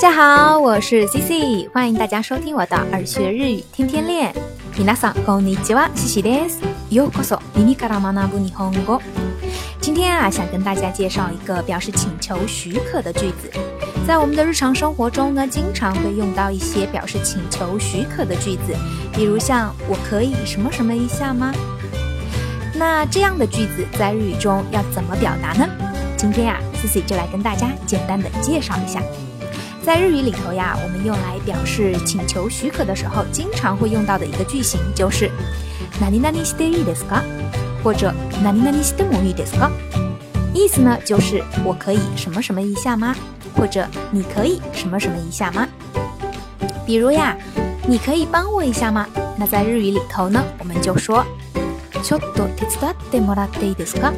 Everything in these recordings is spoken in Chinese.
家好，我是 CC，欢迎大家收听我的耳学日语天天练。皆さんこんにちは，CC です。ようこそ耳から学ぶ日本語。今天啊，想跟大家介绍一个表示请求许可的句子。在我们的日常生活中呢，经常会用到一些表示请求许可的句子，比如像“我可以什么什么一下吗？”那这样的句子在日语中要怎么表达呢？今天呀，CC 就来跟大家简单的介绍一下。 在日语里头呀，我们用来表示请求许可的时候，经常会用到的一个句型就是“何々していいですか”或者“何々してもいいですか”。意思呢就是我可以什么什么一下吗？或者你可以什么什么一下吗？比如呀，你可以帮我一下吗？那在日语里头呢，我们就说“ちょっと手伝ってもらっていいですか”。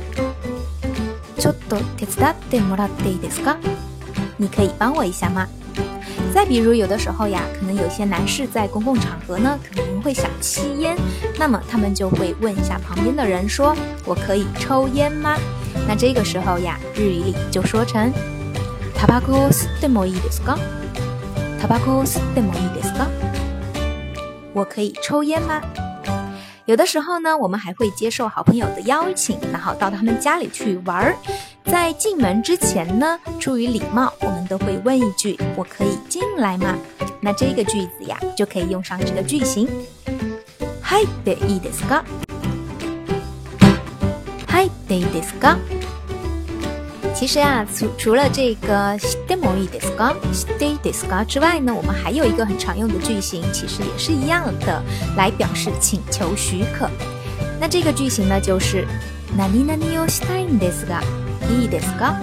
ちょっと手伝ってもらっていいですか？ 你可以帮我一下吗？再比如，有的时候呀，可能有些男士在公共场合呢，可能会想吸烟，那么他们就会问一下旁边的人说：“我可以抽烟吗？”那这个时候呀，日语里就说成“タバコ吸ってもいいですか？”“タバコ吸ってもいいですか？”我可以抽烟吗？有的时候呢，我们还会接受好朋友的邀请，然后到他们家里去玩儿。 在进门之前呢，出于礼貌，我们都会问一句：“我可以进来吗？”那这个句子呀，就可以用上这个句型。はいでいいですか？はいでいいですか？其实呀，除除了这个してもいいですか、していいですか之外呢，我们还有一个很常用的句型，其实也是一样的，来表示请求许可。那这个句型呢，就是何々をしたいんですが、 いいですか？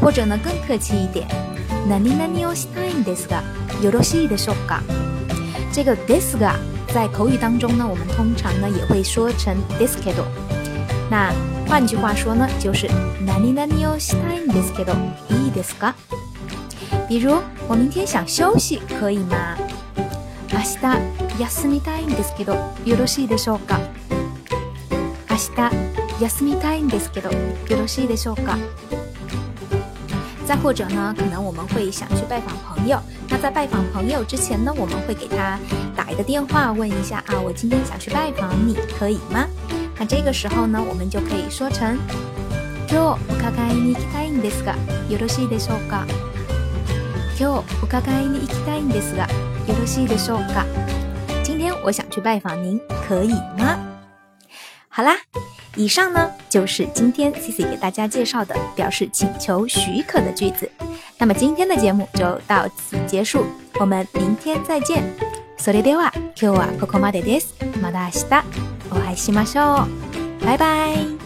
或者呢，更客气一点，何々をしたいんですが、よろしいでしょうか？这个ですが在口语当中呢，我们通常呢也会说成ですけど。那换句话说呢，就是何々をしたいんですけど、いいですか？比如我明天想休息，可以吗？明日休みたいんですけど、よろしいでしょうか？明日 休みたいんですけど、よろしいでしょうか？再或者呢，可能我们会想去拜访朋友，那在拜访朋友之前呢，我们会给他打一个电话，问一下啊，我今天想去拜访你，可以吗？那这个时候呢，我们就可以说成今日伺いに行きたいんですが、よろしいでしょうか？今日伺いに行きたいんですが、よろしいでしょうか？今天我想去拜访您，可以吗？好啦， 以上呢就是今天 C C 给大家介绍的表示请求许可的句子。那么今天的节目就到此结束，我们明天再见。それでは今日はここまでです。また明日。お会いしましょう。バイバイ。